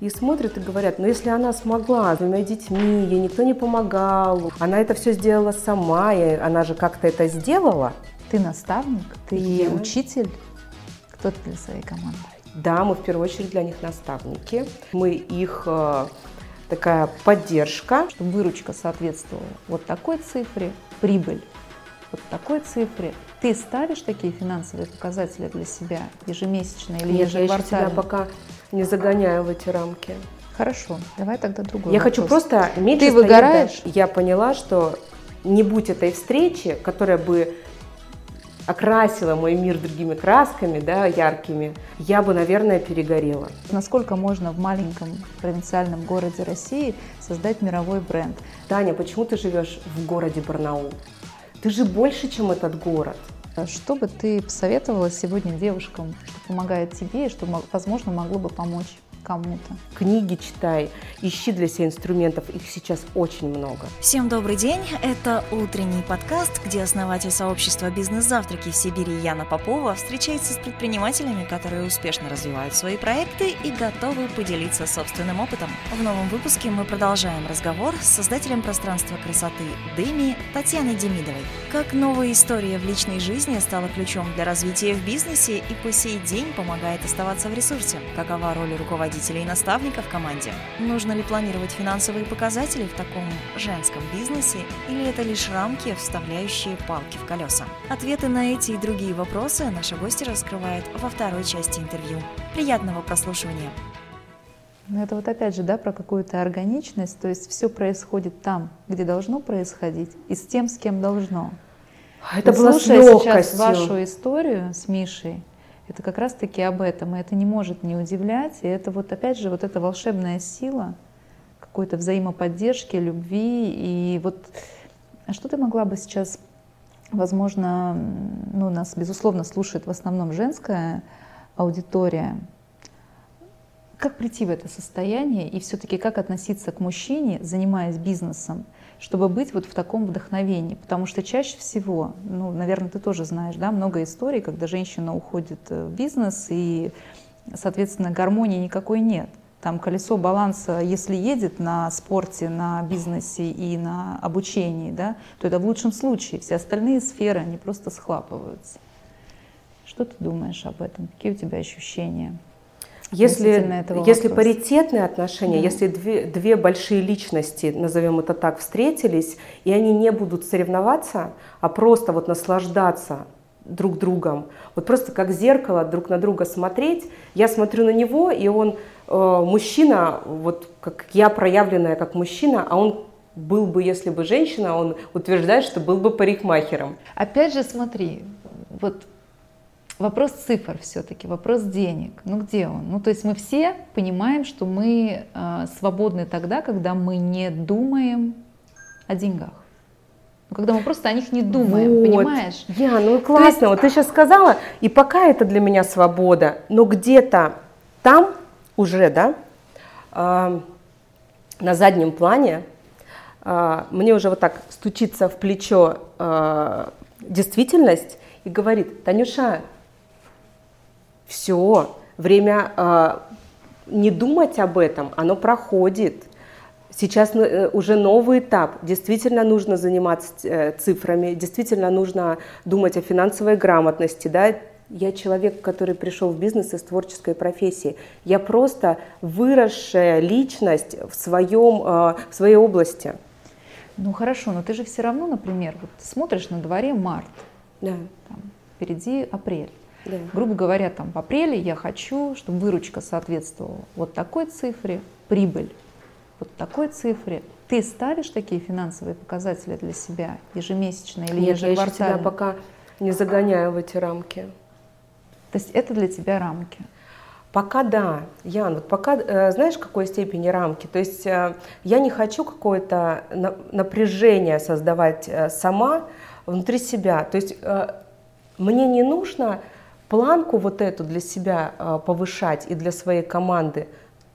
и смотрят и говорят, ну если она смогла с двумя детьми, ей никто не помогал, она это все сделала сама, и она же как-то это сделала. Ты наставник, ты Я. учитель. Кто ты для своей команды? Да, мы в первую очередь для них наставники. Мы их э, такая поддержка. Чтобы выручка соответствовала вот такой цифре, прибыль вот такой цифре. Ты ставишь такие финансовые показатели для себя ежемесячно или Нет, я еще пока не загоняю в эти рамки. Хорошо, давай тогда другой Я вопрос. хочу просто меньше Ты выгораешь? дальше. Я поняла, что не будь этой встречи, которая бы окрасила мой мир другими красками, да, яркими, я бы, наверное, перегорела. Насколько можно в маленьком провинциальном городе России создать мировой бренд? Таня, почему ты живешь в городе Барнаул? Ты же больше, чем этот город. Что бы ты посоветовала сегодня девушкам, что помогает тебе и что, мо- возможно, могло бы помочь кому-то? Книги читай, ищи для себя инструментов, их сейчас очень много. Всем добрый день! Это утренний подкаст, где основатель сообщества «Бизнес-завтраки» в Сибири Яна Попова встречается с предпринимателями, которые успешно развивают свои проекты и готовы поделиться собственным опытом. В новом выпуске мы продолжаем разговор с создателем пространства красоты Деми Татьяной Демидовой. Как новая история в личной жизни стала ключом для развития в бизнесе и по сей день помогает оставаться в ресурсе. Какова роль руководителя и наставника в команде? Нужно ли планировать финансовые показатели в таком женском бизнесе или это лишь рамки, вставляющие палки в колеса? Ответы на эти и другие вопросы наша гостья раскрывает во второй части интервью. Приятного прослушивания! Ну, это вот опять же, да, про какую-то органичность, то есть все происходит там, где должно происходить, и с тем, с кем должно. Это Вот было слушая сейчас вашу историю с Мишей, это как раз-таки об этом, и это не может не удивлять, и это вот опять же вот эта волшебная сила какой-то взаимоподдержки, любви, и вот а что ты могла бы сейчас, возможно, ну, нас, безусловно, слушает в основном женская аудитория, как прийти в это состояние и все-таки как относиться к мужчине, занимаясь бизнесом, чтобы быть вот в таком вдохновении? Потому что чаще всего, ну, наверное, ты тоже знаешь, да, много историй, когда женщина уходит э, в бизнес и, соответственно, гармонии никакой нет. Там колесо баланса, если едет на спорте, на бизнесе и на обучении, да, то это в лучшем случае. Все остальные сферы, они просто схлапываются. Что ты думаешь об этом? Какие у тебя ощущения? Если, если паритетные отношения, Да. если две, две большие личности, назовем это так, встретились, и они не будут соревноваться, а просто вот наслаждаться друг другом, вот просто как зеркало друг на друга смотреть, я смотрю на него, и он э, мужчина, вот как я проявленная как мужчина, а он был бы, если бы женщина, он утверждает, что был бы парикмахером. Опять же, смотри, вот вопрос цифр все-таки, вопрос денег. Ну где он? Ну то есть мы все понимаем, что мы э, свободны тогда, когда мы не думаем о деньгах. Ну, когда мы просто о них не думаем, Вот. понимаешь? Я, ну классно, вот ты сейчас сказала, и пока это для меня свобода, но где-то там уже, да, а, на заднем плане а, мне уже вот так стучится в плечо а, действительность и говорит, Танюша, все, время а, не думать об этом, оно проходит. Сейчас э, уже новый этап. Действительно нужно заниматься э, цифрами, действительно нужно думать о финансовой грамотности. Да? Я человек, который пришел в бизнес из творческой профессии. Я просто выросшая личность в, своем, э, в своей области. Ну хорошо, но ты же все равно, например, вот смотришь на дворе март, Да, там, впереди апрель. Да. Грубо говоря, там в апреле я хочу, чтобы выручка соответствовала вот такой цифре, прибыль вот такой цифре. Ты ставишь такие финансовые показатели для себя ежемесячно или Нет, я еще себя ежеквартально? пока не загоняю в эти рамки. То есть это для тебя рамки. Пока да, Ян, вот пока, э, знаешь, в какой степени рамки? То есть э, я не хочу какое-то на- напряжение создавать э, сама внутри себя. То есть мне не нужно планку вот эту для себя э, повышать и для своей команды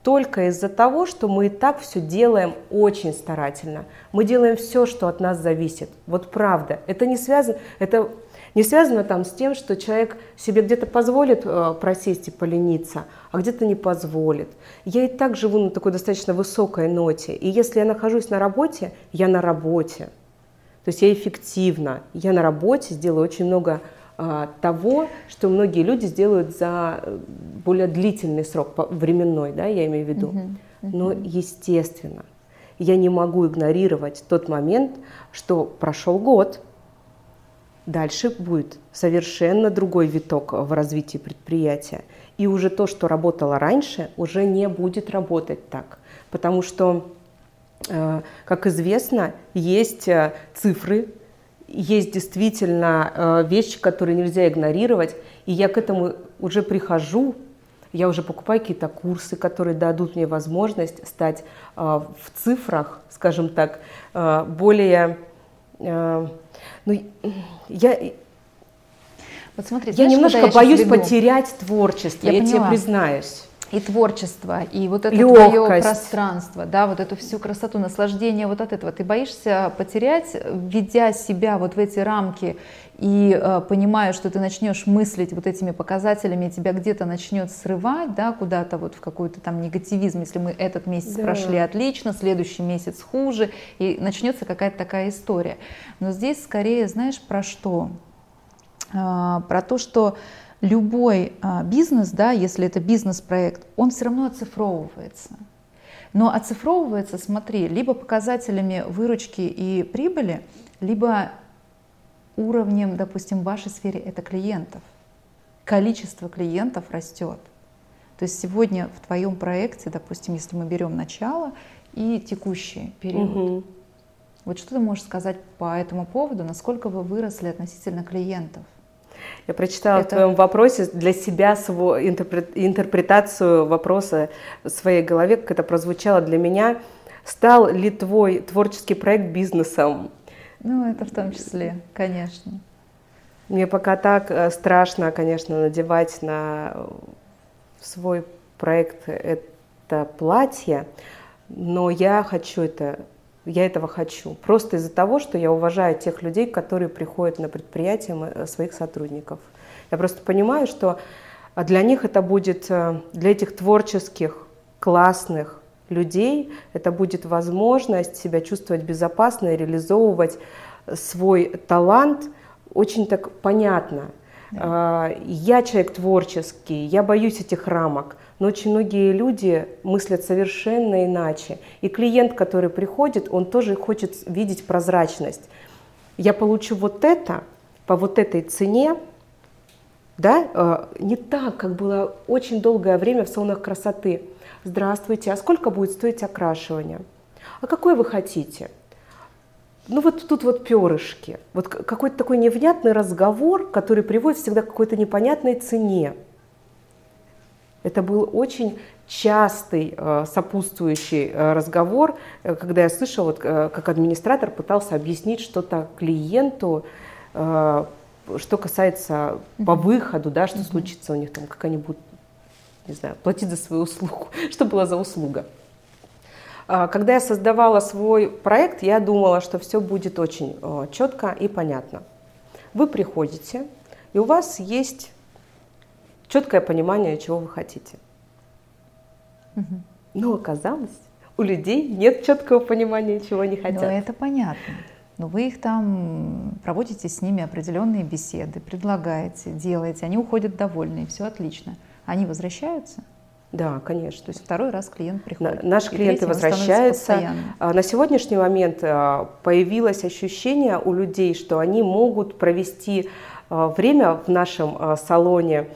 только из-за того, что мы и так все делаем очень старательно. Мы делаем все, что от нас зависит. Вот правда. Это не связано, это Не связано там с тем, что человек себе где-то позволит э, просесть и полениться, а где-то не позволит. Я и так живу на такой достаточно высокой ноте. И если я нахожусь на работе, я на работе. То есть я эффективна. Я на работе сделаю очень много а, того, что многие люди сделают за э, более длительный срок, временной, да, я имею в виду. Uh-huh. Uh-huh. Но естественно, я не могу игнорировать тот момент, что прошел год, дальше будет совершенно другой виток в развитии предприятия. И уже то, что работало раньше, уже не будет работать так. Потому что, э, как известно, есть э, цифры, есть действительно э, вещи, которые нельзя игнорировать. И я к этому уже прихожу, я уже покупаю какие-то курсы, которые дадут мне возможность стать в цифрах, скажем так, более ну, я, вот смотри, я знаешь, немножко я боюсь потерять творчество, я, я тебе признаюсь. И творчество, и вот это Легкость. твое пространство, да, вот эту всю красоту, наслаждение вот от этого. Ты боишься потерять, введя себя вот в эти рамки и э, понимая, что ты начнешь мыслить вот этими показателями, тебя где-то начнет срывать, да, куда-то вот в какой-то там негативизм, если мы этот месяц да. прошли отлично, следующий месяц хуже, и начнется какая-то такая история. Но здесь скорее, знаешь, про что? Э, про то, что любой а, бизнес, да, если это бизнес-проект, он все равно оцифровывается. Но оцифровывается, смотри, либо показателями выручки и прибыли, либо уровнем, допустим, в вашей сфере это клиентов. Количество клиентов растет. То есть сегодня в твоем проекте, допустим, если мы берем начало и текущий период, угу. вот что ты можешь сказать по этому поводу, насколько вы выросли относительно клиентов? Я прочитала это... в твоем вопросе для себя свою интерпретацию вопроса в своей голове, как это прозвучало для меня. Стал ли твой творческий проект бизнесом? Ну, это в том числе, конечно. Мне пока так э, страшно, конечно, надевать на свой проект это платье, но я хочу это я этого хочу. Просто из-за того, что я уважаю тех людей, которые приходят на предприятие э, своих сотрудников. Я просто понимаю, что для них это будет, э, для этих творческих, классных людей, это будет возможность себя чувствовать безопасно и реализовывать свой талант очень так понятно. Да. Я человек творческий, я боюсь этих рамок но очень многие люди мыслят совершенно иначе. И клиент, который приходит, он тоже хочет видеть прозрачность. Я получу вот это по вот этой цене, да, э, не так, как было очень долгое время в салонах красоты. Здравствуйте, а сколько будет стоить окрашивание? А какое вы хотите? Ну вот тут вот перышки. Вот какой-то такой невнятный разговор, который приводит всегда к какой-то непонятной цене. Это был очень частый э, сопутствующий э, разговор, э, когда я слышала, вот, как администратор пытался объяснить что-то клиенту, что касается по выходу, да, что случится у них там, как они будут, не знаю, платить за свою услугу, что была за услуга. А, когда я создавала свой проект, я думала, что все будет очень четко и понятно. Вы приходите, и у вас есть четкое понимание, чего вы хотите. Угу. Но оказалось, у людей нет четкого понимания, чего они хотят. Но это понятно. Но вы их там проводите с ними определенные беседы, предлагаете, делаете, они уходят довольные, все отлично. Они возвращаются? Да, конечно. То есть второй раз клиент приходит. На, наши клиенты возвращаются. А, на сегодняшний момент а, появилось ощущение у людей, что они могут провести а, время в нашем салоне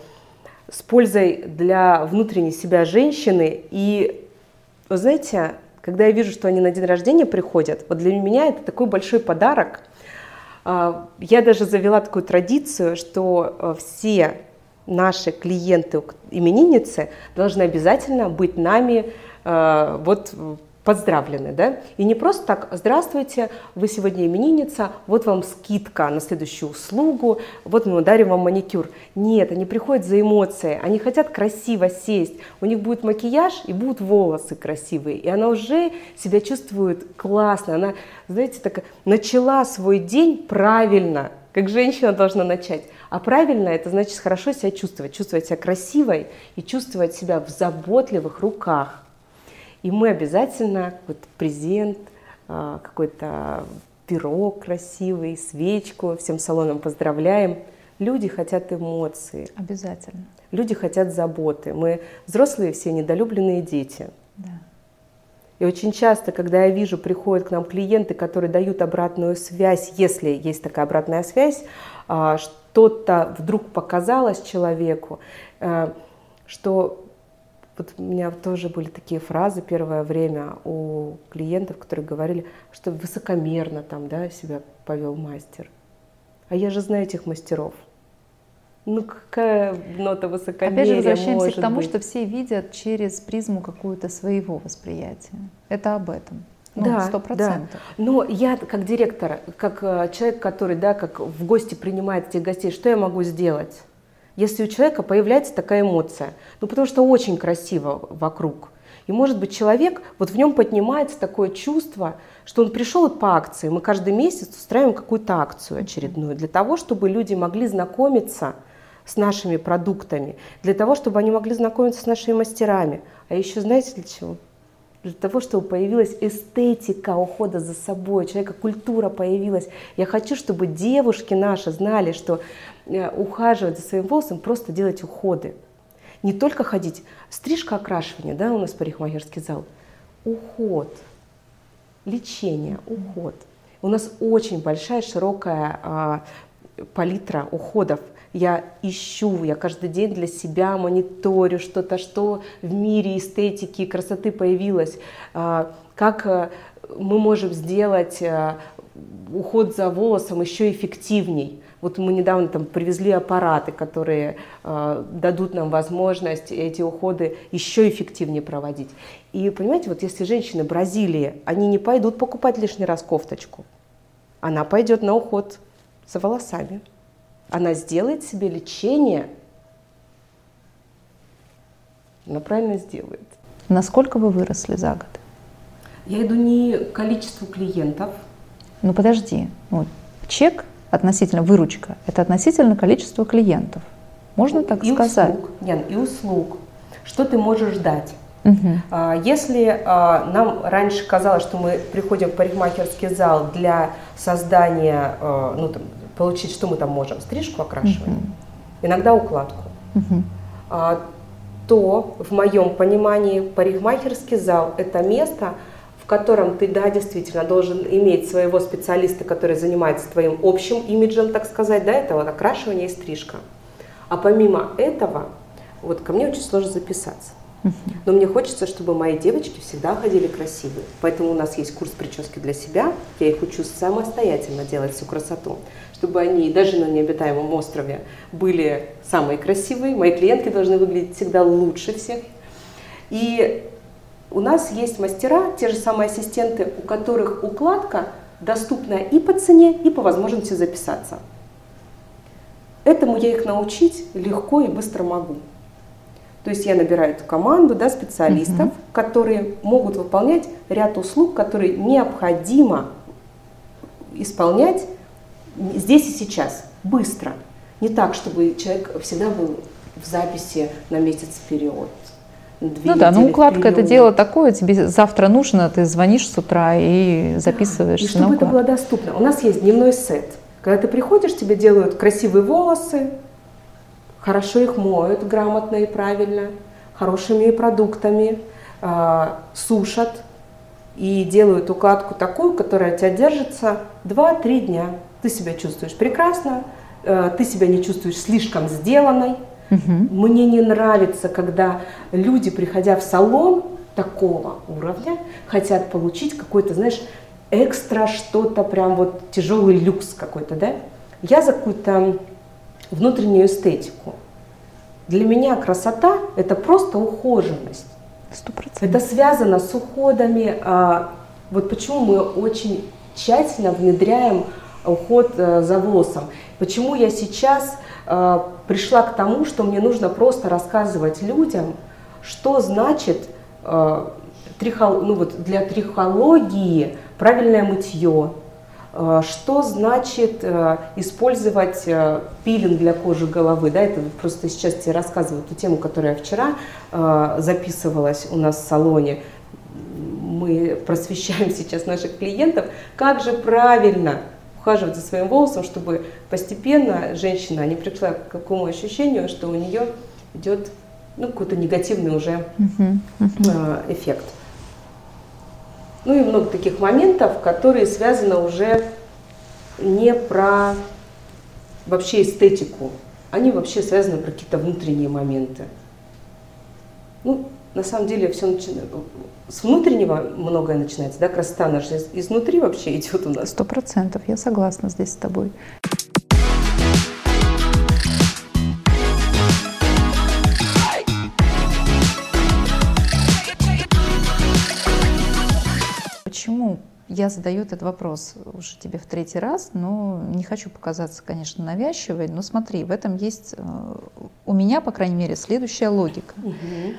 с пользой для внутренней себя женщины. И, вы знаете, когда я вижу, что они на день рождения приходят, вот для меня это такой большой подарок. Я даже завела такую традицию, что все наши клиенты, именинницы, должны обязательно быть нами э, вот поздравлены, да? И не просто так, здравствуйте, вы сегодня именинница, вот вам скидка на следующую услугу, вот мы дарим вам маникюр. Нет, они приходят за эмоции, они хотят красиво сесть, у них будет макияж и будут волосы красивые, и она уже себя чувствует классно, она, знаете, так начала свой день правильно, как женщина должна начать. А правильно это значит хорошо себя чувствовать, чувствовать себя красивой и чувствовать себя в заботливых руках. И мы обязательно, вот презент, а, какой-то пирог красивый, свечку, всем салоном поздравляем. Люди хотят эмоции. Обязательно. Люди хотят заботы. Мы взрослые все недолюбленные дети. Да. И очень часто, когда я вижу, приходят к нам клиенты, которые дают обратную связь, если есть такая обратная связь, а, что-то вдруг показалось человеку, э, что вот у меня тоже были такие фразы первое время у клиентов, которые говорили, что высокомерно там, да, себя повел мастер. А я же знаю этих мастеров. Ну какая нота высокомерия Опять же, возвращаемся к тому, быть? что все видят через призму какую-то своего восприятия. Это об этом. Ну, Да, сто процентов. Но я как директор, как э, человек, который, да, как в гости принимает этих гостей, что я могу сделать? Если у человека появляется такая эмоция, ну потому что очень красиво вокруг. И может быть человек, вот в нем поднимается такое чувство, что он пришел вот по акции. Мы каждый месяц устраиваем какую-то акцию очередную для того, чтобы люди могли знакомиться с нашими продуктами, для того, чтобы они могли знакомиться с нашими мастерами. А еще знаете для чего? Для того, чтобы появилась эстетика ухода за собой, человека культура появилась. Я хочу, чтобы девушки наши знали, что э, ухаживать за своим волосом, просто делать уходы. Не только ходить, стрижка, окрашивание, да, у нас парикмахерский зал, уход, лечение, уход. У нас очень большая, широкая а, палитра уходов. Я ищу, я каждый день для себя мониторю что-то, что в мире эстетики и красоты появилось, а, как а, мы можем сделать а, уход за волосом еще эффективней. Вот мы недавно там привезли аппараты, которые э, дадут нам возможность эти уходы еще эффективнее проводить. И понимаете, вот если женщины Бразилии, они не пойдут покупать лишний раз кофточку, она пойдет на уход за волосами. Она сделает себе лечение, она правильно сделает. Насколько вы выросли за год? Я иду не количеству клиентов, Ну подожди, ну, чек относительно выручка, это относительно количества клиентов. Можно так и сказать? услуг, Ян, и услуг. Что ты можешь дать? А, Если а, нам раньше казалось, что мы приходим в парикмахерский зал для создания, а, ну там, получить, что мы там можем, стрижку, окрашивание, иногда укладку, Мгм. а, то в моем понимании парикмахерский зал – это место, в котором ты, да, действительно должен иметь своего специалиста, который занимается твоим общим имиджем, так сказать, да, это вот окрашивание и стрижка. А помимо этого, вот ко мне очень сложно записаться. Но мне хочется, чтобы мои девочки всегда ходили красивые. Поэтому у нас есть курс прически для себя. Я их учу самостоятельно делать всю красоту. Чтобы они даже на необитаемом острове были самые красивые. Мои клиентки должны выглядеть всегда лучше всех. И у нас есть мастера, те же самые ассистенты, у которых укладка доступна и по цене, и по возможности записаться. Этому я их научить легко и быстро могу. То есть я набираю эту команду да, специалистов, Мгм. которые могут выполнять ряд услуг, которые необходимо исполнять здесь и сейчас, быстро. Не так, чтобы человек всегда был в записи на месяц вперед. Две Ну да, недели укладка это вперед. дело такое, тебе завтра нужно, ты звонишь с утра и записываешься И чтобы на это укладку. было доступно. У нас есть дневной сет. Когда ты приходишь, тебе делают красивые волосы, хорошо их моют грамотно и правильно, хорошими продуктами, а, сушат и делают укладку такую, которая у тебя держится 2-3 дня. Ты себя чувствуешь прекрасно, э, ты себя не чувствуешь слишком сделанной, Мгм. мне не нравится, когда люди, приходя в салон такого уровня, хотят получить какой-то, знаешь, экстра что-то, прям вот тяжелый люкс какой-то, да? Я за какую-то внутреннюю эстетику. Для меня красота – это просто ухоженность. Сто Это процентов. связано с уходами. а, Вот почему мы очень тщательно внедряем уход э, за волосом. Почему я сейчас э, пришла к тому, что мне нужно просто рассказывать людям, что значит э, ну вот для трихологии правильное мытье, что значит использовать пилинг для кожи головы? Да, это просто сейчас тебе рассказываю ту тему, которую я вчера записывалась у нас в салоне. Мы просвещаем сейчас наших клиентов, как же правильно ухаживать за своим волосом, чтобы постепенно женщина не пришла к какому ощущению, что у нее идет ну, какой-то негативный уже эффект. Ну и много таких моментов, которые связаны уже не про вообще эстетику, они вообще связаны про какие-то внутренние моменты. Ну, на самом деле все начинается с внутреннего многое начинается, да, красота она же изнутри вообще идет у нас. Сто процентов, я согласна здесь с тобой. Почему я задаю этот вопрос уже тебе в третий раз, но не хочу показаться, конечно, навязчивой, но смотри, в этом есть э, у меня, по крайней мере, следующая логика. Угу.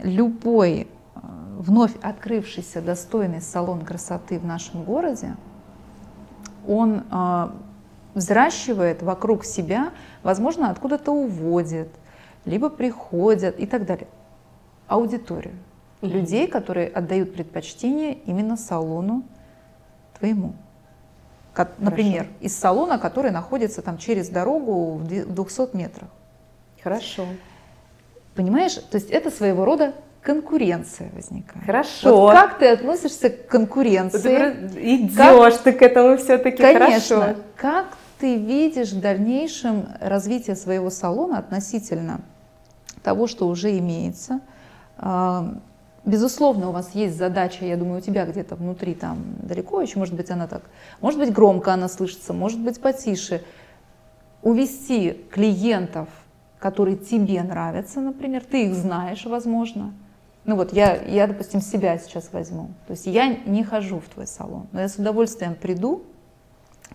Любой э, вновь открывшийся достойный салон красоты в нашем городе, он э, взращивает вокруг себя, возможно, откуда-то уводит, либо приходят и так далее, аудиторию людей, которые отдают предпочтение именно салону твоему. Как, например, из салона, который находится там через дорогу в 200 метрах. Хорошо. Понимаешь, то есть это своего рода конкуренция возникает. Хорошо. Вот как ты относишься к конкуренции? Ты идешь как... ты к этому все-таки Конечно. Хорошо. Как ты видишь в дальнейшем развитие своего салона относительно того, что уже имеется? Безусловно, у вас есть задача, я думаю, у тебя где-то внутри там далеко еще, может быть, она так, может быть, громко она слышится, может быть, потише. Увести клиентов, которые тебе нравятся, например, ты их знаешь, возможно. Ну вот я, я, допустим, себя сейчас возьму. То есть я не хожу в твой салон, но я с удовольствием приду,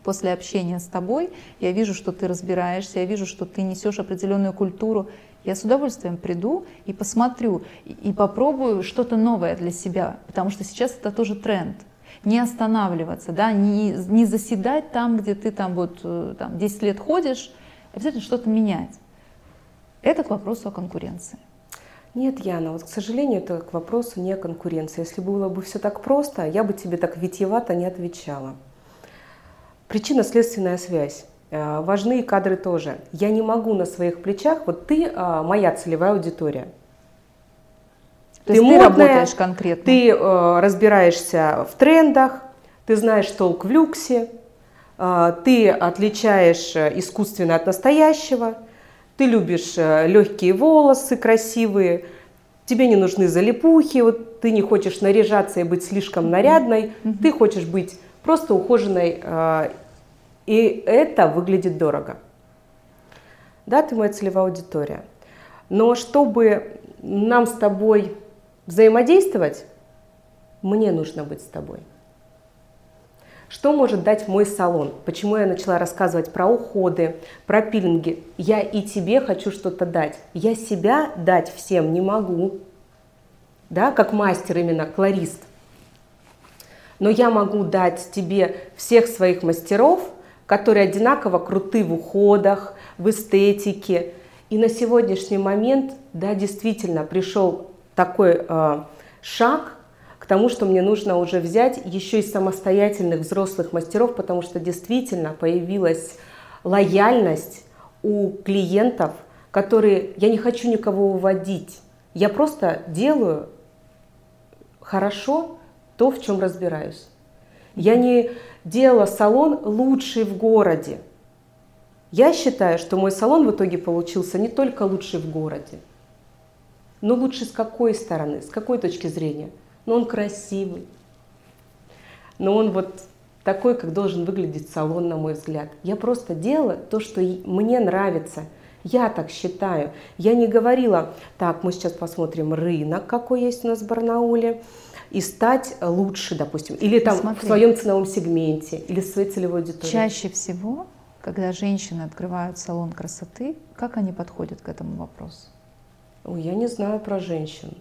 после общения с тобой, я вижу, что ты разбираешься, я вижу, что ты несешь определенную культуру, я с удовольствием приду и посмотрю, и, попробую что-то новое для себя, потому что сейчас это тоже тренд. Не останавливаться, да, не, не заседать там, где ты там вот э, там, 10 лет ходишь, обязательно что-то менять. Это к вопросу о конкуренции. Нет, Яна, вот, к сожалению, это к вопросу не о конкуренции. Если было бы все так просто, я бы тебе так витьевато не отвечала. Причинно-следственная связь. Э, важны кадры тоже. Я не могу на своих плечах, вот ты э, моя целевая аудитория. То ты, модная, ты работаешь конкретно. Ты э, разбираешься в трендах, ты знаешь толк в люксе, э, ты отличаешь искусственное от настоящего, ты любишь э, легкие волосы, красивые, тебе не нужны залипухи, вот ты не хочешь наряжаться и быть слишком нарядной, mm-hmm. ты хочешь быть просто ухоженной э, и это выглядит дорого. Да, ты моя целевая аудитория. Но чтобы нам с тобой взаимодействовать, мне нужно быть с тобой. Что может дать мой салон? Почему я начала рассказывать про уходы, про пилинги? Я и тебе хочу что-то дать. Я себя дать всем не могу. Да, как мастер именно, кларист. Но я могу дать тебе всех своих мастеров – которые одинаково круты в уходах, в эстетике. И на сегодняшний момент, да, действительно пришел такой э, шаг тому, что мне нужно уже взять еще и самостоятельных взрослых мастеров, потому что действительно появилась лояльность у клиентов, которые я не хочу никого уводить. Я просто делаю хорошо то, в чем разбираюсь. Я не делала салон лучший в городе. Я считаю, что мой салон в итоге получился не только лучший в городе, но лучше с какой стороны, с какой точки зрения. Но он красивый, но он вот такой, как должен выглядеть салон, на мой взгляд. Я просто делала то, что мне нравится. Я так считаю. Я не говорила, так, мы сейчас посмотрим рынок, какой есть у нас в Барнауле, и стать лучше, допустим, или там Смотри, в своем ценовом сегменте, или в своей целевой аудитории? Чаще всего, когда женщины открывают салон красоты, как они подходят к этому вопросу? Ой, я не знаю про женщин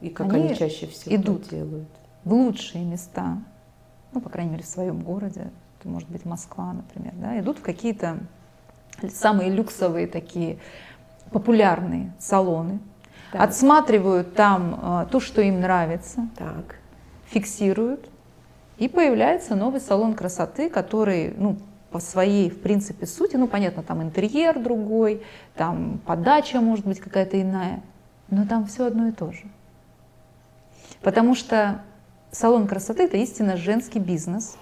и как они, они чаще всего идут делают. В лучшие места ну, по крайней мере, в своем городе, это может быть Москва, например, да, идут в какие-то самые люксовые такие популярные салоны, так. отсматривают там э, то, что им нравится, так. фиксируют, и появляется новый салон красоты, который, ну, по своей, в принципе, сути, ну, понятно, там интерьер другой, там подача может быть какая-то иная, но там все одно и то же. Потому что салон красоты – это истинно женский бизнес.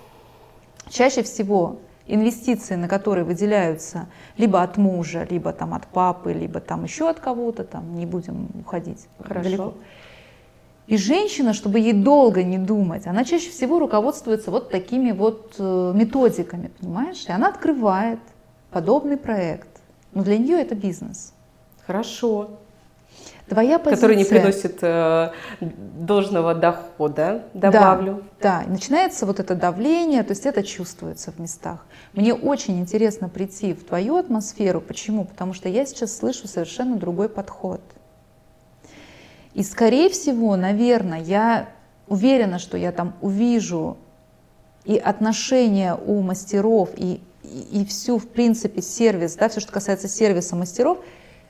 Чаще всего инвестиции, на которые выделяются либо от мужа, либо там от папы, либо там еще от кого-то, там не будем уходить Хорошо. далеко. И женщина, чтобы ей долго не думать, она чаще всего руководствуется вот такими вот э, методиками, понимаешь? И она открывает подобный проект. Но для нее это бизнес. Хорошо. Твоя позиция... Который не приносит э, должного дохода, добавлю. Да, да, начинается вот это давление, то есть это чувствуется в местах. Мне очень интересно прийти в твою атмосферу. Почему? Потому что я сейчас слышу совершенно другой подход. И скорее всего, наверное, я уверена, что я там увижу и отношения у мастеров, и, и, и всю, в принципе, сервис, да, все, что касается сервиса мастеров,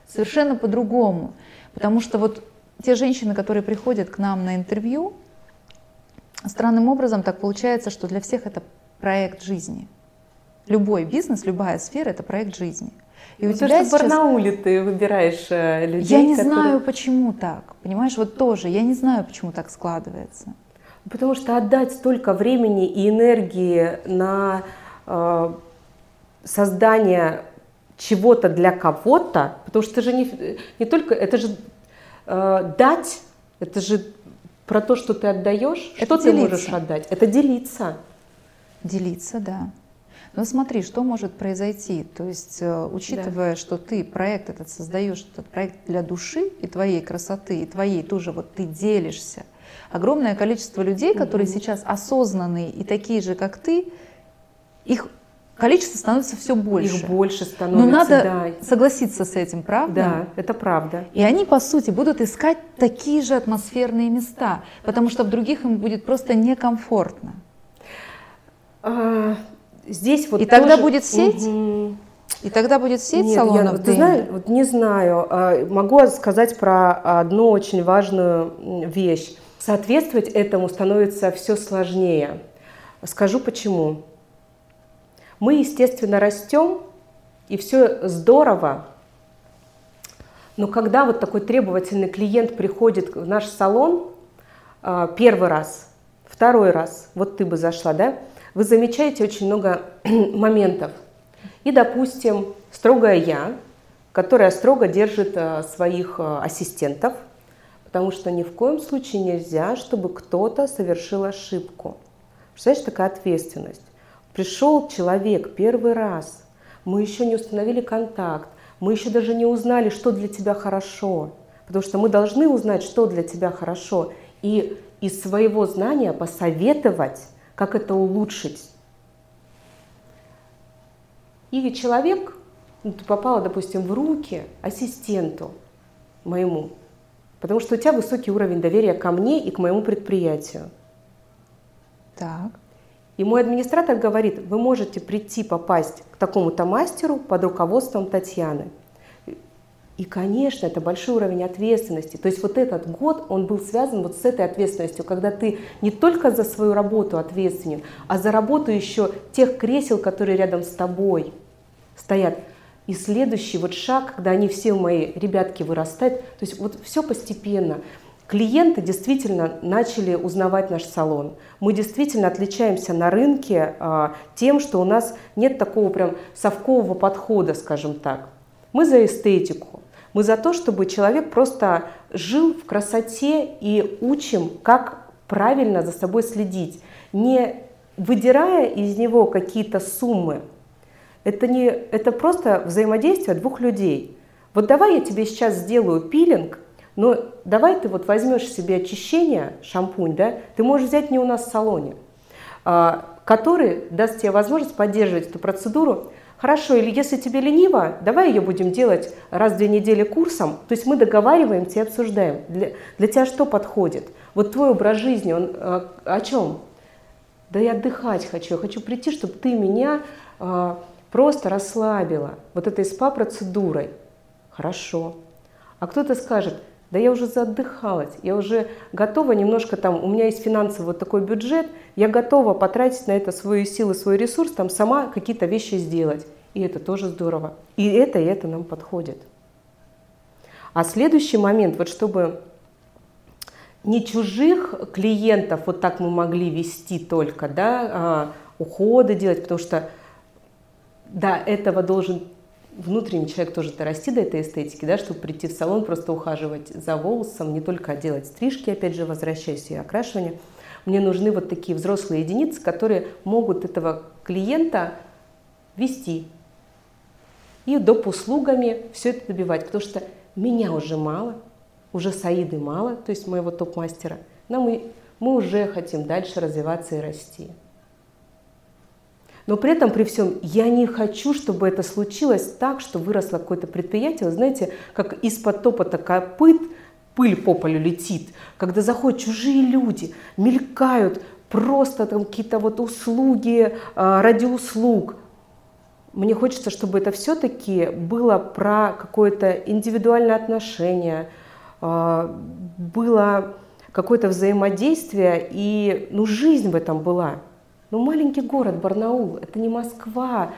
совершенно по-другому. Потому что вот те женщины, которые приходят к нам на интервью, странным образом так получается, что для всех это проект жизни. Любой бизнес, любая сфера – это проект жизни. И у ну, тебя то, что сейчас... в Барнауле ты выбираешь э, людей, Я не которые... знаю, почему так. Понимаешь, вот тоже, я не знаю, почему так складывается. Потому что отдать столько времени и энергии на э, создание чего-то для кого-то, потому что это же не, не только, это же э, дать, это же про то, что ты отдаешь, это что делиться. ты можешь отдать, это делиться. Делиться, да. Но смотри, что может произойти. То есть, э, учитывая, да. что ты проект этот создаешь, этот проект для души и твоей красоты, и твоей тоже вот ты делишься. Огромное количество людей, которые угу. сейчас осознанные и такие же, как ты, их количество становится все больше. Их больше становится, Но надо да. согласиться с этим, правда? Да, это правда. И они, по сути, будут искать такие же атмосферные места, потому что в других им будет просто некомфортно. А, здесь вот И тоже... тогда будет сеть? Угу. И тогда будет сеть Нет, салонов? Я, ты знаешь, вот не знаю. А, могу сказать про одну очень важную вещь. Соответствовать этому становится все сложнее. Скажу почему. Мы, естественно, растем, и все здорово, но когда вот такой требовательный клиент приходит в наш салон а, первый раз, второй раз, вот ты бы зашла, да, вы замечаете очень много моментов. И, допустим, строгая я, которая строго держит а, своих а, ассистентов, потому что ни в коем случае нельзя, чтобы кто-то совершил ошибку. Представляешь, такая ответственность. Пришел человек первый раз, мы еще не установили контакт, мы еще даже не узнали, что для тебя хорошо, потому что мы должны узнать, что для тебя хорошо, и из своего знания посоветовать, как это улучшить. И человек, ну, попала, допустим, в руки ассистенту моему, потому что у тебя высокий уровень доверия ко мне и к моему предприятию. Так. И мой администратор говорит, вы можете прийти попасть к такому-то мастеру под руководством Татьяны. И, конечно, это большой уровень ответственности. То есть вот этот год, он был связан вот с этой ответственностью, когда ты не только за свою работу ответственен, а за работу еще тех кресел, которые рядом с тобой стоят. И следующий вот шаг, когда они все мои ребятки вырастают, то есть вот все постепенно. Клиенты действительно начали узнавать наш салон. Мы действительно отличаемся на рынке а, тем, что у нас нет такого прям совкового подхода, скажем так. Мы за эстетику. Мы за то, чтобы человек просто жил в красоте и учим, как правильно за собой следить, не выдирая из него какие-то суммы. Это, не, это просто взаимодействие двух людей. Вот давай я тебе сейчас сделаю пилинг, но давай ты вот возьмешь себе очищение, шампунь, да, ты можешь взять не у нас в салоне, а, который даст тебе возможность поддерживать эту процедуру. Хорошо, или если тебе лениво, давай ее будем делать раз в две недели курсом. То есть мы договариваемся и обсуждаем. Для, для тебя что подходит? Вот твой образ жизни, он а, о чем? Да я отдыхать хочу, я хочу прийти, чтобы ты меня э, просто расслабила вот этой спа-процедурой. Хорошо. А кто-то скажет, да я уже заотдыхалась, я уже готова немножко там, у меня есть финансовый вот такой бюджет, я готова потратить на это свои силы, свой ресурс, там сама какие-то вещи сделать. И это тоже здорово. И это, и это нам подходит. А следующий момент, вот чтобы не чужих клиентов вот так мы могли вести только, да, а, уходы делать, потому что до этого должен внутренний человек тоже дорасти до этой эстетики, да, чтобы прийти в салон, просто ухаживать за волосом, не только делать стрижки, опять же, возвращаясь и окрашивание. Мне нужны вот такие взрослые единицы, которые могут этого клиента вести и доп. услугами все это добивать, потому что меня уже мало – уже Саиды мало, то есть моего топ-мастера, но мы, мы уже хотим дальше развиваться и расти. Но при этом, при всем, я не хочу, чтобы это случилось так, что выросло какое-то предприятие, вы знаете, как из-под топота копыт пыль по полю летит, когда заходят чужие люди, мелькают просто там какие-то вот услуги а, ради услуг. Мне хочется, чтобы это все-таки было про какое-то индивидуальное отношение, а, было какое-то взаимодействие, и ну, жизнь в этом была. Ну, маленький город Барнаул, это не Москва.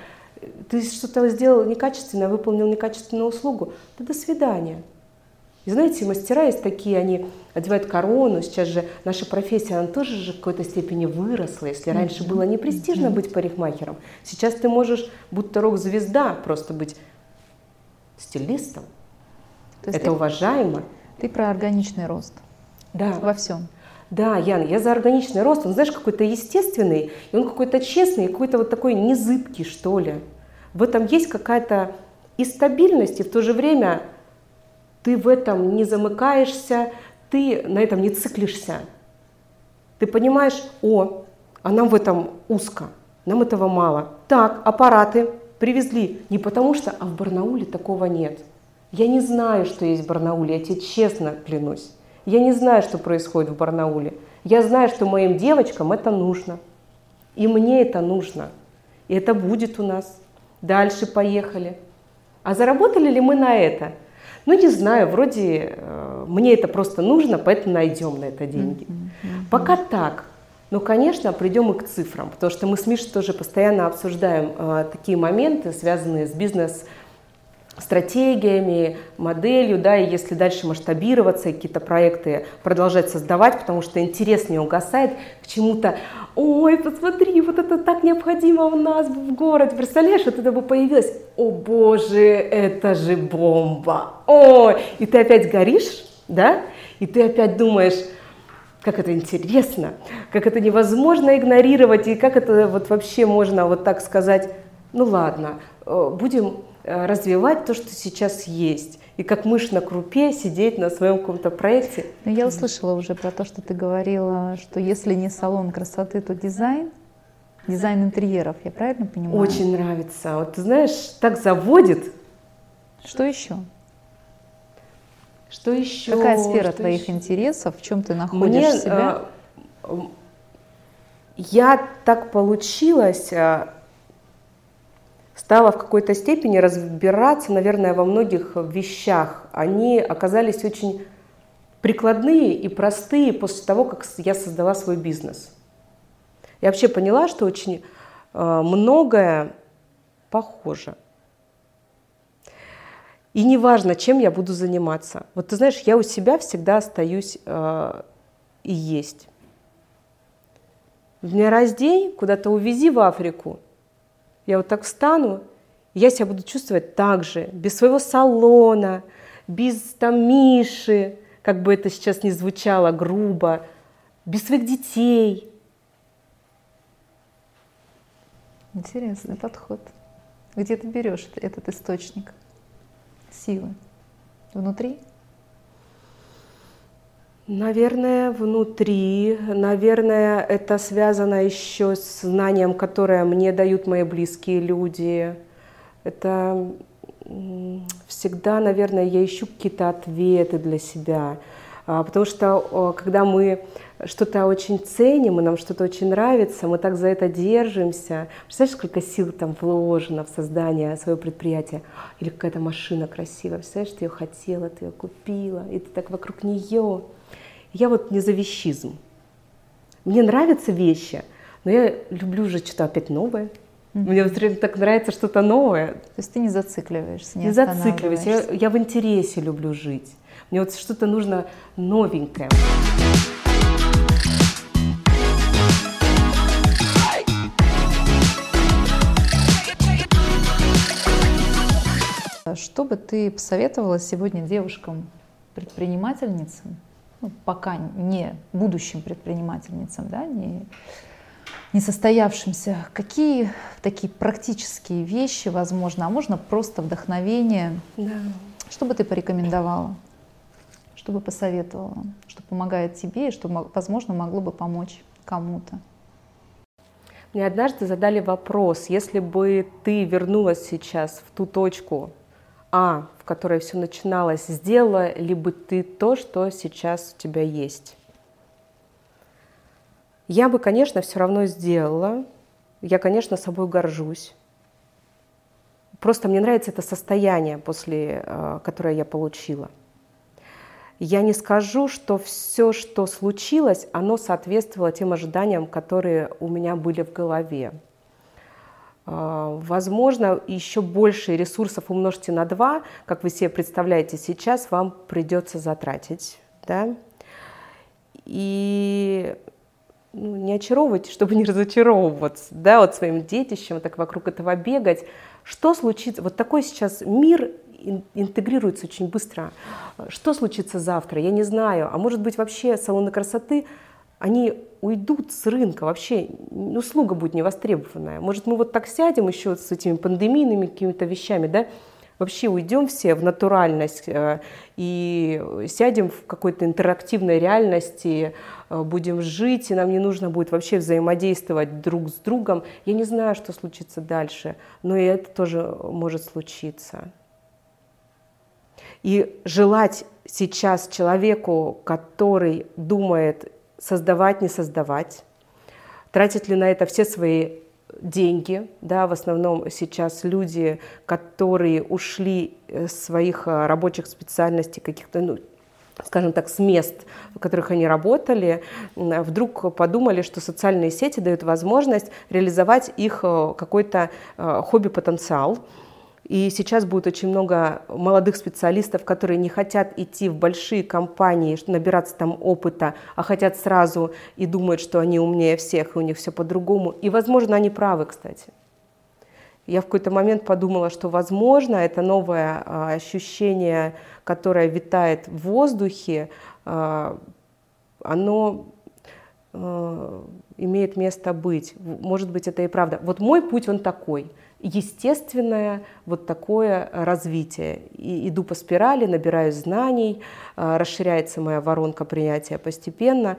Ты что-то сделал некачественно, выполнил некачественную услугу, да до свидания. И знаете, мастера есть такие, они одевают корону, сейчас же наша профессия, она тоже же в какой-то степени выросла. Если раньше было не престижно быть парикмахером, сейчас ты можешь, будто рок-звезда, просто быть стилистом. Это ты... уважаемо. Ты про органичный рост. Да. Во всем. Да, Ян, я за органичный рост. Он, знаешь, какой-то естественный, и он какой-то честный, какой-то вот такой незыбкий, что ли. В этом есть какая-то и стабильность, и в то же время ты в этом не замыкаешься, ты на этом не циклишься. Ты понимаешь, о, а нам в этом узко, нам этого мало. Так, аппараты привезли не потому что, а в Барнауле такого нет. Я не знаю, что есть в Барнауле, я тебе честно клянусь. Я не знаю, что происходит в Барнауле. Я знаю, что моим девочкам это нужно. И мне это нужно. И это будет у нас. Дальше поехали. А заработали ли мы на это? Ну, не знаю, вроде э, мне это просто нужно, поэтому найдем на это деньги. Mm-hmm. Пока так. Но, конечно, придем и к цифрам, потому что мы с Мишей тоже постоянно обсуждаем э, такие моменты, связанные с бизнес стратегиями, моделью, да, и если дальше масштабироваться какие-то проекты продолжать создавать, потому что интерес не угасает к чему-то, ой, посмотри, вот это так необходимо у нас в городе, представляешь, вот это бы появилось, о боже, это же бомба, ой, и ты опять горишь, да, и ты опять думаешь, как это интересно, как это невозможно игнорировать, и как это вот вообще можно вот так сказать, ну ладно, э, будем развивать то, что сейчас есть. И как мышь на крупе сидеть на своем каком-то проекте. Но ну, я услышала уже про то, что ты говорила, что если не салон красоты, то дизайн. Дизайн интерьеров, я правильно понимаю? Очень нравится. Вот ты знаешь, так заводит. Что еще? Что еще? Какая сфера что твоих еще? интересов? В чем ты находишь Мне, себя? Э, я так получилось, э, стала в какой-то степени разбираться, наверное, во многих вещах. Они оказались очень прикладные и простые после того, как я создала свой бизнес. Я вообще поняла, что очень э, многое похоже. И неважно, чем я буду заниматься. Вот ты знаешь, я у себя всегда остаюсь э, и есть. В дня раздень куда-то увези в Африку – я вот так встану, я себя буду чувствовать так же, без своего салона, без там Миши, как бы это сейчас не звучало грубо, без своих детей. Интересный подход. Где ты берешь этот источник силы? Внутри? Наверное, внутри. Наверное, это связано еще с знанием, которое мне дают мои близкие люди. Это всегда, наверное, я ищу какие-то ответы для себя. А, потому что когда мы что-то очень ценим, и нам что-то очень нравится, мы так за это держимся. Представляешь, сколько сил там вложено в создание своего предприятия? Или какая-то машина красивая, представляешь, ты ее хотела, ты ее купила, и ты так вокруг нее. Я вот не за вещизм. Мне нравятся вещи, но я люблю уже что-то опять новое. Mm-hmm. Мне все время так нравится что-то новое. То есть ты не зацикливаешься, не, не зацикливаюсь. Я, я в интересе люблю жить. Мне вот что-то нужно новенькое. Что бы ты посоветовала сегодня девушкам-предпринимательницам, ну, пока не будущим предпринимательницам, да, не, не состоявшимся, какие такие практические вещи возможно, а можно просто вдохновение? Да. Что бы ты порекомендовала? Что бы посоветовала? Что помогает тебе и что, возможно, могло бы помочь кому-то? Мне однажды задали вопрос, если бы ты вернулась сейчас в ту точку, а, в которой все начиналось, сделала ли бы ты то, что сейчас у тебя есть? Я бы, конечно, все равно сделала. Я, конечно, собой горжусь. Просто мне нравится это состояние, после, э, которое я получила. Я не скажу, что все, что случилось, оно соответствовало тем ожиданиям, которые у меня были в голове. А, возможно, еще больше ресурсов умножьте на 2, как вы себе представляете сейчас, вам придется затратить. Да? И ну, не очаровывайте, чтобы не разочаровываться, да, вот своим детищем, так вокруг этого бегать. Что случится? Вот такой сейчас мир интегрируется очень быстро. Что случится завтра? Я не знаю. А может быть вообще салоны красоты они уйдут с рынка, вообще услуга будет невостребованная. Может, мы вот так сядем еще с этими пандемийными какими-то вещами, да, вообще уйдем все в натуральность э, и сядем в какой-то интерактивной реальности, э, будем жить, и нам не нужно будет вообще взаимодействовать друг с другом. Я не знаю, что случится дальше, но и это тоже может случиться. И желать сейчас человеку, который думает создавать, не создавать, тратят ли на это все свои деньги, да, в основном сейчас люди, которые ушли с своих э, рабочих специальностей, каких-то, ну, скажем так, с мест, в которых они работали, вдруг подумали, что социальные сети дают возможность реализовать их э, какой-то э, хобби-потенциал, и сейчас будет очень много молодых специалистов, которые не хотят идти в большие компании, набираться там опыта, а хотят сразу и думают, что они умнее всех, и у них все по-другому. И, возможно, они правы, кстати. Я в какой-то момент подумала, что, возможно, это новое а, ощущение, которое витает в воздухе, а, оно а, имеет место быть. Может быть, это и правда. Вот мой путь, он такой – естественное вот такое развитие. И иду по спирали, набираю знаний, а, расширяется моя воронка принятия постепенно.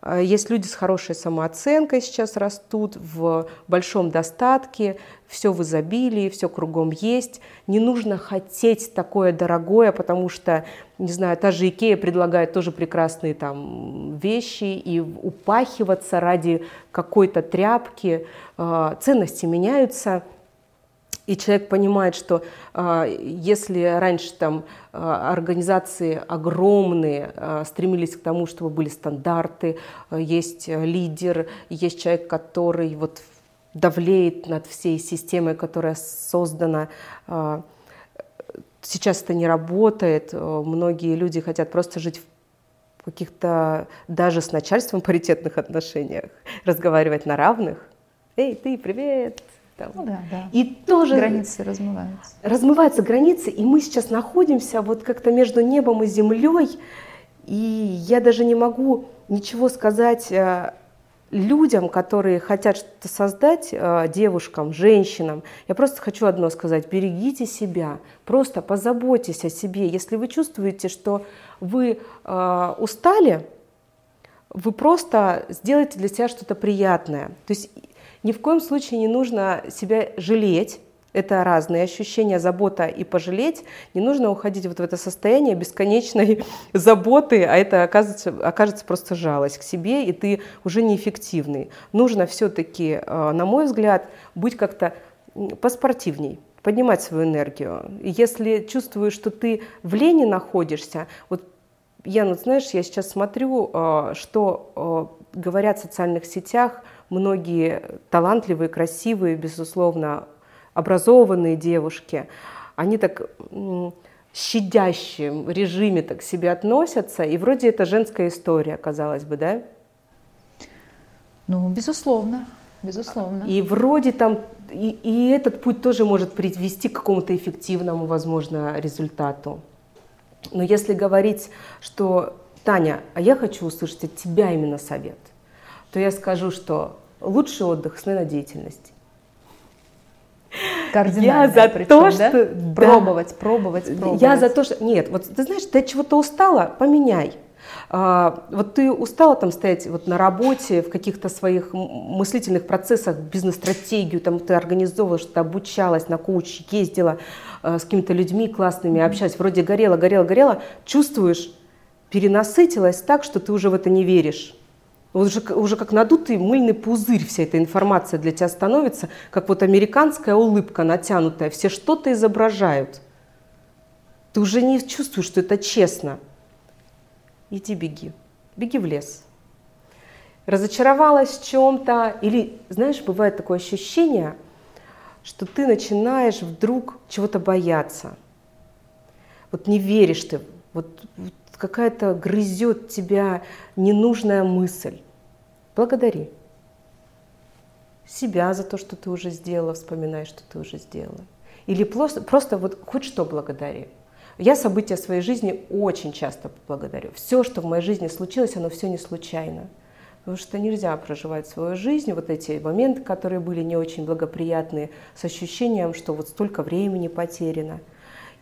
А, есть люди с хорошей самооценкой сейчас растут, в большом достатке, все в изобилии, все кругом есть. Не нужно хотеть такое дорогое, потому что, не знаю, та же Икея предлагает тоже прекрасные там вещи, и упахиваться ради какой-то тряпки. А, ценности меняются – и человек понимает, что э, если раньше там э, организации огромные э, стремились к тому, чтобы были стандарты, э, есть лидер, есть человек, который вот давлеет над всей системой, которая создана. Э, сейчас это не работает. Многие люди хотят просто жить в каких-то даже с начальством паритетных отношениях, разговаривать на равных. Эй, ты, привет! Там. Ну, да, да. И тоже границы размываются. Размываются границы, и мы сейчас находимся вот как-то между небом и землей, и я даже не могу ничего сказать э, людям, которые хотят что-то создать, э, девушкам, женщинам. Я просто хочу одно сказать: берегите себя, просто позаботьтесь о себе. Если вы чувствуете, что вы э, устали, вы просто сделайте для себя что-то приятное. То есть ни в коем случае не нужно себя жалеть. Это разные ощущения, забота и пожалеть. Не нужно уходить вот в это состояние бесконечной заботы, а это окажется, окажется просто жалость к себе, и ты уже неэффективный. Нужно все-таки, э, на мой взгляд, быть как-то поспортивней, поднимать свою энергию. Если чувствуешь, что ты в лени находишься, вот я, ну, знаешь, я сейчас смотрю, э, что э, говорят в социальных сетях многие талантливые, красивые, безусловно, образованные девушки, они так щадящем режиме так к себе относятся, и вроде это женская история, казалось бы, да? Ну, безусловно, безусловно. И вроде там, и, и этот путь тоже может привести к какому-то эффективному, возможно, результату. Но если говорить, что Таня, а я хочу услышать от тебя именно совет, то я скажу, что лучший отдых – смена деятельности. Я за причем, то, да? что... Пробовать, пробовать, пробовать. Я за то, что... Нет, вот ты знаешь, ты от чего-то устала, поменяй. А, вот ты устала там стоять вот на работе, в каких-то своих мыслительных процессах, бизнес-стратегию, там ты организовывала, что-то обучалась, на коуче ездила а, с какими-то людьми классными, общалась, вроде горела, горела, горела, чувствуешь, перенасытилась так, что ты уже в это не веришь. Уже, уже как надутый мыльный пузырь вся эта информация для тебя становится, как вот американская улыбка натянутая, все что-то изображают. Ты уже не чувствуешь, что это честно. Иди беги, беги в лес. Разочаровалась в чем-то, или, знаешь, бывает такое ощущение, что ты начинаешь вдруг чего-то бояться. Вот не веришь ты, вот, вот какая-то грызет тебя ненужная мысль. Благодари. Себя за то, что ты уже сделала, вспоминай, что ты уже сделала. Или просто, просто вот хоть что благодари. Я события своей жизни очень часто благодарю. Все, что в моей жизни случилось, оно все не случайно. Потому что нельзя проживать свою жизнь, вот эти моменты, которые были не очень благоприятные, с ощущением, что вот столько времени потеряно.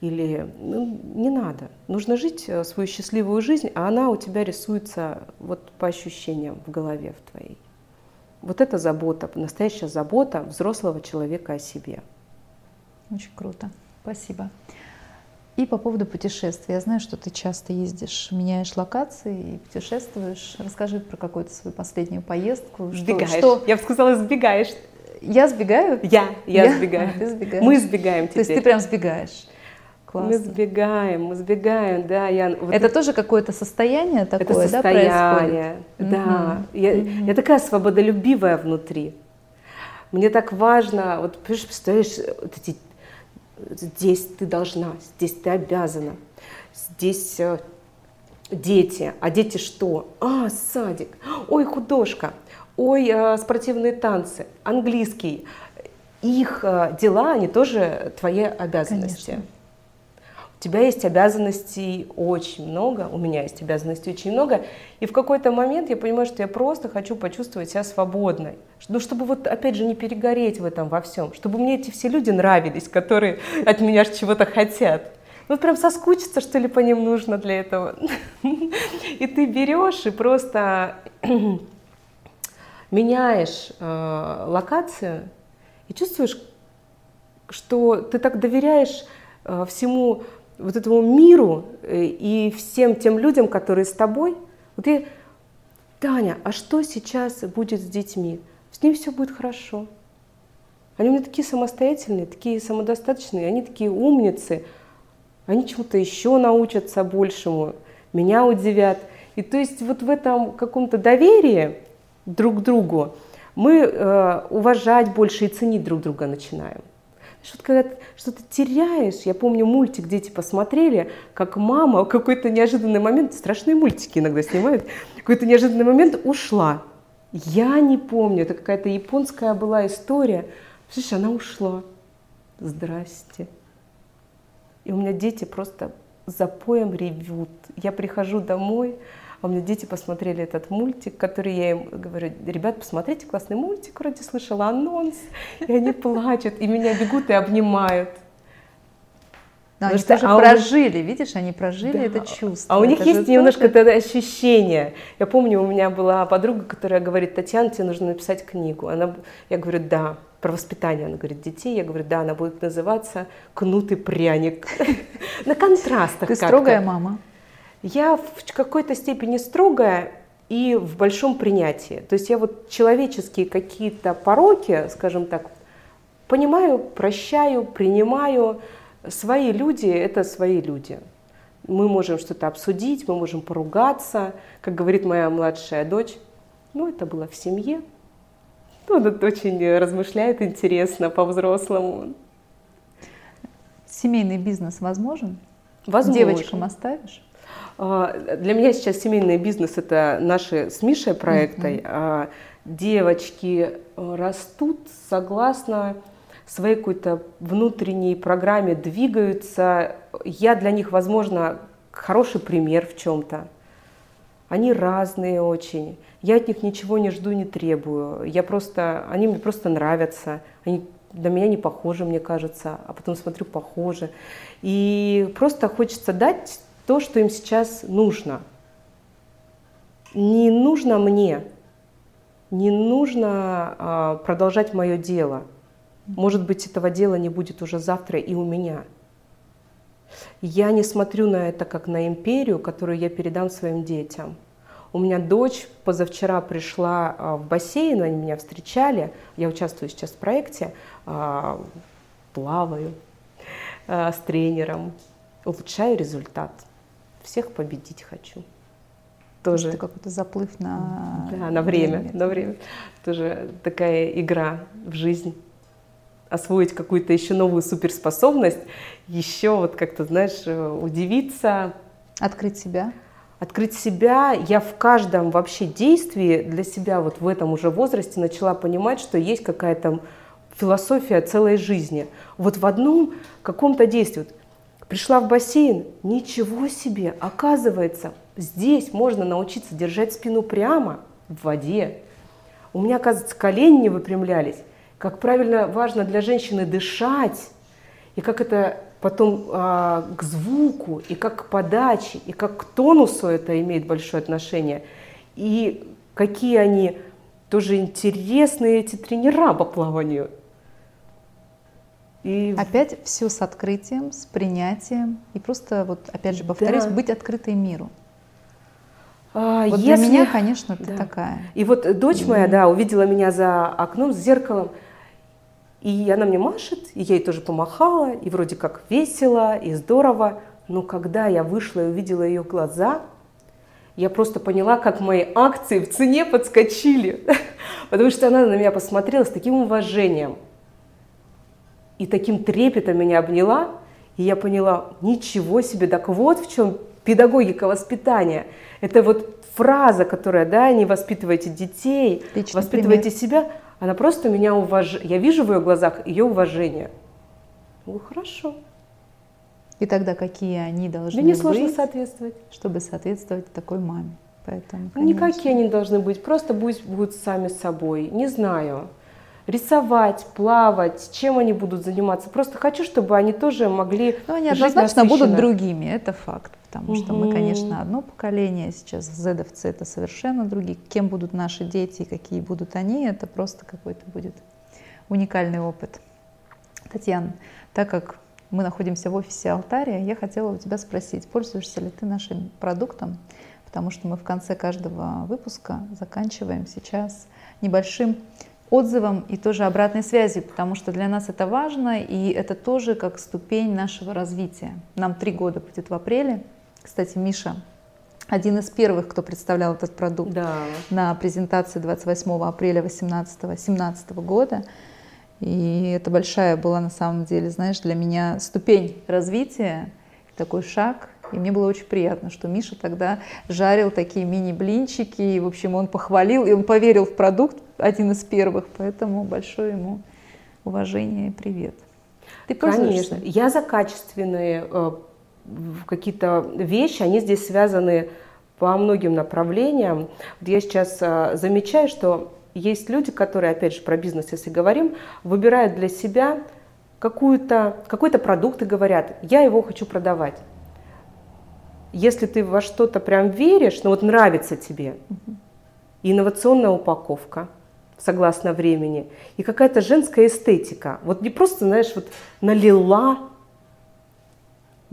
Или ну, не надо. Нужно жить э, свою счастливую жизнь, а она у тебя рисуется вот по ощущениям в голове в твоей. Вот это забота, настоящая забота взрослого человека о себе. Очень круто. Спасибо. И по поводу путешествий. Я знаю, что ты часто ездишь, меняешь локации и путешествуешь. Расскажи про какую-то свою последнюю поездку. Сбегаешь. Что, что... Я бы сказала, сбегаешь. Я сбегаю? Я, я, я? сбегаю. А, ты сбегаешь. Мы сбегаем теперь. То есть ты прям сбегаешь. Классно. Мы сбегаем, мы сбегаем, да. Я, вот это, это тоже какое-то состояние такое, это состояние, да, да. Угу. Я, угу. я такая свободолюбивая внутри. Мне так важно, вот представляешь, вот эти, здесь ты должна, здесь ты обязана, здесь э, дети, а дети что? А, садик, ой, художка, ой, э, спортивные танцы, английский. Их э, дела, они тоже твои обязанности. Конечно тебя есть обязанностей очень много, у меня есть обязанностей очень много, и в какой-то момент я понимаю, что я просто хочу почувствовать себя свободной. Ну, чтобы вот, опять же, не перегореть в этом во всем, чтобы мне эти все люди нравились, которые от меня чего-то хотят. Ну, прям соскучиться, что ли, по ним нужно для этого. И ты берешь и просто меняешь э, локацию и чувствуешь, что ты так доверяешь э, всему вот этому миру э, и всем тем людям, которые с тобой, вот я, Таня, а что сейчас будет с детьми? С ними все будет хорошо. Они у меня такие самостоятельные, такие самодостаточные, они такие умницы, они чему-то еще научатся большему, меня удивят. И то есть вот в этом каком-то доверии друг к другу мы э, уважать больше и ценить друг друга начинаем. Что когда что-то теряешь, я помню мультик, дети посмотрели, как мама в какой-то неожиданный момент, страшные мультики иногда снимают, какой-то неожиданный момент ушла. Я не помню, это какая-то японская была история. Слышишь, она ушла. Здрасте. И у меня дети просто запоем ревут. Я прихожу домой, а у меня дети посмотрели этот мультик, который я им говорю, ребят, посмотрите, классный мультик, вроде слышала анонс, и они плачут, и меня бегут и обнимают. Но они что, тоже а прожили, них... видишь, они прожили да. это чувство. А у них это есть немножко тоже... это ощущение. Я помню, у меня была подруга, которая говорит, Татьяна, тебе нужно написать книгу. Она, я говорю, да, про воспитание, она говорит, детей. Я говорю, да, она будет называться «Кнут и пряник». На контрастах Ты строгая мама? Я в какой-то степени строгая и в большом принятии. То есть я вот человеческие какие-то пороки, скажем так, понимаю, прощаю, принимаю. Свои люди – это свои люди. Мы можем что-то обсудить, мы можем поругаться. Как говорит моя младшая дочь, ну, это было в семье. Ну, она очень размышляет интересно, по-взрослому. Семейный бизнес возможен? Возможно. Девочкам оставишь? А, для меня сейчас семейный бизнес – это наши с Мишей проекты. Uh-huh. Девочки э, растут согласно своей какой-то внутренней программе, двигаются. Я для них, возможно, хороший пример в чем-то. Они разные очень. Я от них ничего не жду, не требую. Я просто, они мне просто нравятся. Они для меня не похожи, мне кажется, а потом смотрю, похожи. И просто хочется дать то, что им сейчас нужно. Не нужно мне, не нужно а, продолжать мое дело. Может быть, этого дела не будет уже завтра и у меня. Я не смотрю на это как на империю, которую я передам своим детям. У меня дочь позавчера пришла а, в бассейн, они меня встречали. Я участвую сейчас в проекте, а, плаваю а, с тренером, улучшаю результат всех победить хочу. Тоже это какой-то заплыв на да, на время, время, на время. Тоже такая игра в жизнь. Освоить какую-то еще новую суперспособность, еще вот как-то, знаешь, удивиться. Открыть себя. Открыть себя. Я в каждом вообще действии для себя вот в этом уже возрасте начала понимать, что есть какая-то философия целой жизни. Вот в одном каком-то действии. Пришла в бассейн, ничего себе, оказывается, здесь можно научиться держать спину прямо в воде. У меня, оказывается, колени не выпрямлялись. Как правильно важно для женщины дышать, и как это потом а, к звуку, и как к подаче, и как к тонусу это имеет большое отношение. И какие они тоже интересные эти тренера по плаванию. И... Опять все с открытием, с принятием и просто вот опять же повторюсь, да. быть открытой миру. А, вот если... для меня, конечно, ты да. такая. И вот дочь и... моя, да, увидела меня за окном с зеркалом, и она мне машет, и я ей тоже помахала, и вроде как весело, и здорово. Но когда я вышла и увидела ее глаза, я просто поняла, как мои акции в цене подскочили. Потому что она на меня посмотрела с таким уважением и таким трепетом меня обняла, и я поняла, ничего себе, так вот в чем педагогика воспитания. Это вот фраза, которая, да, не воспитывайте детей, Личный воспитывайте пример. себя, она просто меня уважает. Я вижу в ее глазах ее уважение. Ну, хорошо. И тогда какие они должны быть? Да несложно соответствовать. Чтобы соответствовать такой маме. Поэтому, конечно. Никакие они должны быть, просто пусть будут сами собой. Не знаю рисовать, плавать, чем они будут заниматься. Просто хочу, чтобы они тоже могли Ну, они однозначно будут другими, это факт. Потому угу. что мы, конечно, одно поколение, сейчас зедовцы это совершенно другие. Кем будут наши дети и какие будут они, это просто какой-то будет уникальный опыт. Татьяна, так как мы находимся в офисе Алтария, я хотела у тебя спросить, пользуешься ли ты нашим продуктом, потому что мы в конце каждого выпуска заканчиваем сейчас небольшим отзывам и тоже обратной связи, потому что для нас это важно, и это тоже как ступень нашего развития. Нам три года будет в апреле. Кстати, Миша один из первых, кто представлял этот продукт да. на презентации 28 апреля 2017 года. И это большая была на самом деле, знаешь, для меня ступень развития, такой шаг. И мне было очень приятно, что Миша тогда жарил такие мини-блинчики, и, в общем, он похвалил, и он поверил в продукт, один из первых, поэтому большое ему уважение и привет. Ты Конечно, я за качественные э, какие-то вещи, они здесь связаны по многим направлениям. Вот я сейчас э, замечаю, что есть люди, которые, опять же, про бизнес, если говорим, выбирают для себя какую-то, какой-то продукт и говорят, я его хочу продавать если ты во что-то прям веришь, ну вот нравится тебе, инновационная упаковка, согласно времени, и какая-то женская эстетика. Вот не просто, знаешь, вот налила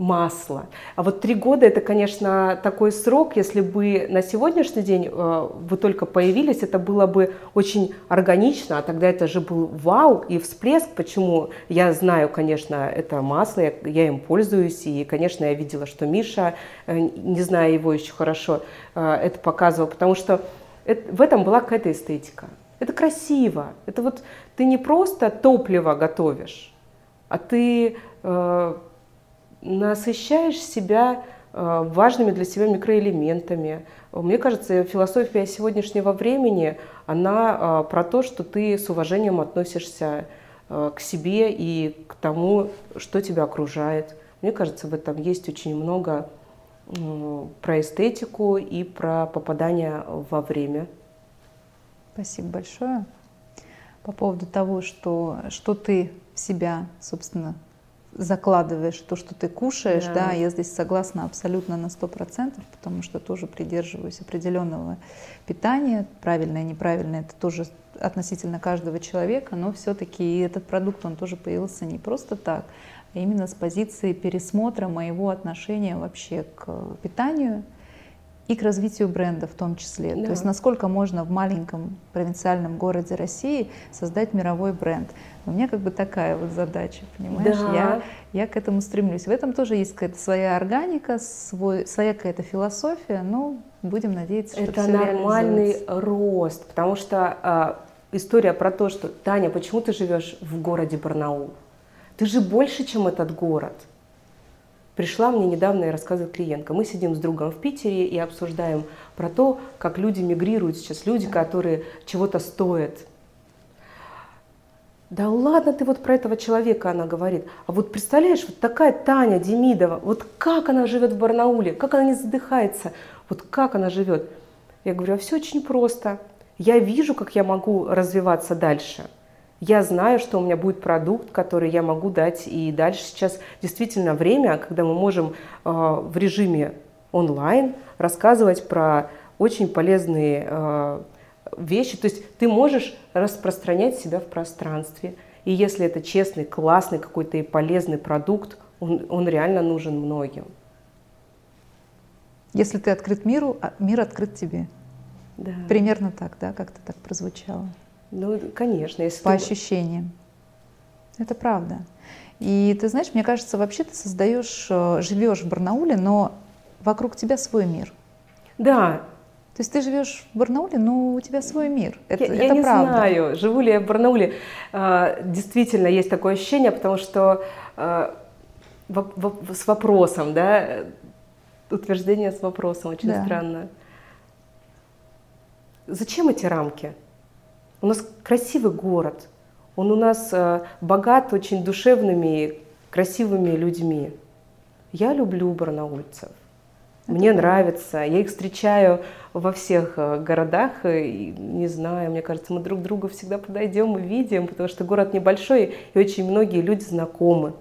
масло. А вот три года это, конечно, такой срок, если бы на сегодняшний день э, вы только появились, это было бы очень органично, а тогда это же был вау и всплеск. Почему? Я знаю, конечно, это масло, я, я им пользуюсь, и, конечно, я видела, что Миша, э, не знаю его еще хорошо, э, это показывал, потому что это, в этом была какая-то эстетика. Это красиво. Это вот ты не просто топливо готовишь, а ты э, насыщаешь себя э, важными для себя микроэлементами. Мне кажется, философия сегодняшнего времени, она э, про то, что ты с уважением относишься э, к себе и к тому, что тебя окружает. Мне кажется, в этом есть очень много про эстетику и про попадание во время. Спасибо большое. По поводу того, что, что ты в себя, собственно, закладываешь то, что ты кушаешь, да, да я здесь согласна абсолютно на сто процентов, потому что тоже придерживаюсь определенного питания, правильное, неправильное, это тоже относительно каждого человека, но все-таки этот продукт, он тоже появился не просто так, а именно с позиции пересмотра моего отношения вообще к питанию, и к развитию бренда в том числе. Да. То есть насколько можно в маленьком провинциальном городе России создать мировой бренд. У меня как бы такая вот задача, понимаешь? Да. Я, я к этому стремлюсь. В этом тоже есть какая-то своя органика, свой, своя какая-то философия, но будем надеяться, что Это нормальный рост, потому что э, история про то, что Таня, почему ты живешь в городе Барнаул? Ты же больше, чем этот город – Пришла мне недавно и рассказывает клиентка. Мы сидим с другом в Питере и обсуждаем про то, как люди мигрируют сейчас, люди, которые чего-то стоят. Да ладно ты вот про этого человека, она говорит. А вот представляешь, вот такая Таня Демидова, вот как она живет в Барнауле, как она не задыхается, вот как она живет. Я говорю, а все очень просто. Я вижу, как я могу развиваться дальше – я знаю, что у меня будет продукт, который я могу дать и дальше. Сейчас действительно время, когда мы можем э, в режиме онлайн рассказывать про очень полезные э, вещи. То есть ты можешь распространять себя в пространстве. И если это честный, классный какой-то и полезный продукт, он, он реально нужен многим. Если ты открыт миру, а мир открыт тебе. Да. Примерно так, да, как-то так прозвучало. Ну, конечно. Если По ты... ощущениям. Это правда. И ты знаешь, мне кажется, вообще ты создаешь, э, живешь в Барнауле, но вокруг тебя свой мир. Да. То есть ты живешь в Барнауле, но у тебя свой мир. Это, я, это я не правда. знаю, живу ли я в Барнауле. А, действительно есть такое ощущение, потому что а, с вопросом, да, утверждение с вопросом очень да. странно. Зачем эти рамки? У нас красивый город, он у нас э, богат очень душевными, красивыми людьми. Я люблю барнаульцев. Это мне правда. нравится, я их встречаю во всех э, городах, и, не знаю, мне кажется, мы друг к другу всегда подойдем и видим, потому что город небольшой, и очень многие люди знакомы.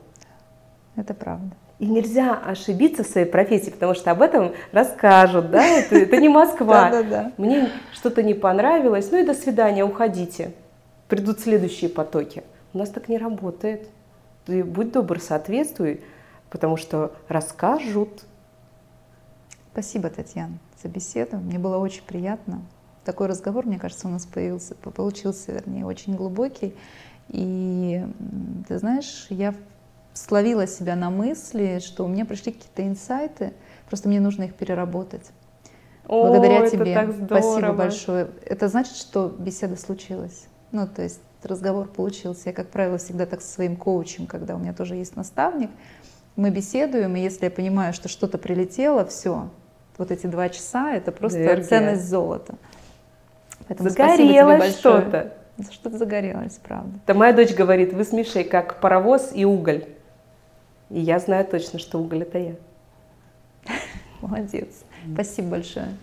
Это правда. И нельзя ошибиться в своей профессии, потому что об этом расскажут, да, это, это не Москва. Да, да, да. Мне что-то не понравилось, ну и до свидания, уходите. Придут следующие потоки. У нас так не работает. Ты будь добр, соответствуй, потому что расскажут. Спасибо, Татьяна, за беседу. Мне было очень приятно. Такой разговор, мне кажется, у нас появился, получился, вернее, очень глубокий. И ты знаешь, я словила себя на мысли, что у меня пришли какие-то инсайты, просто мне нужно их переработать. О, Благодаря это тебе. Так здорово. Спасибо большое. Это значит, что беседа случилась. Ну, то есть разговор получился. Я, как правило, всегда так со своим коучем, когда у меня тоже есть наставник, мы беседуем, и если я понимаю, что что-то прилетело, все, вот эти два часа, это просто Энергия. ценность золота. Поэтому Загорелось что-то. Что-то загорелось, правда. Да моя дочь говорит, вы с Мишей как паровоз и уголь. И я знаю точно, что уголь это я. Молодец. Спасибо большое.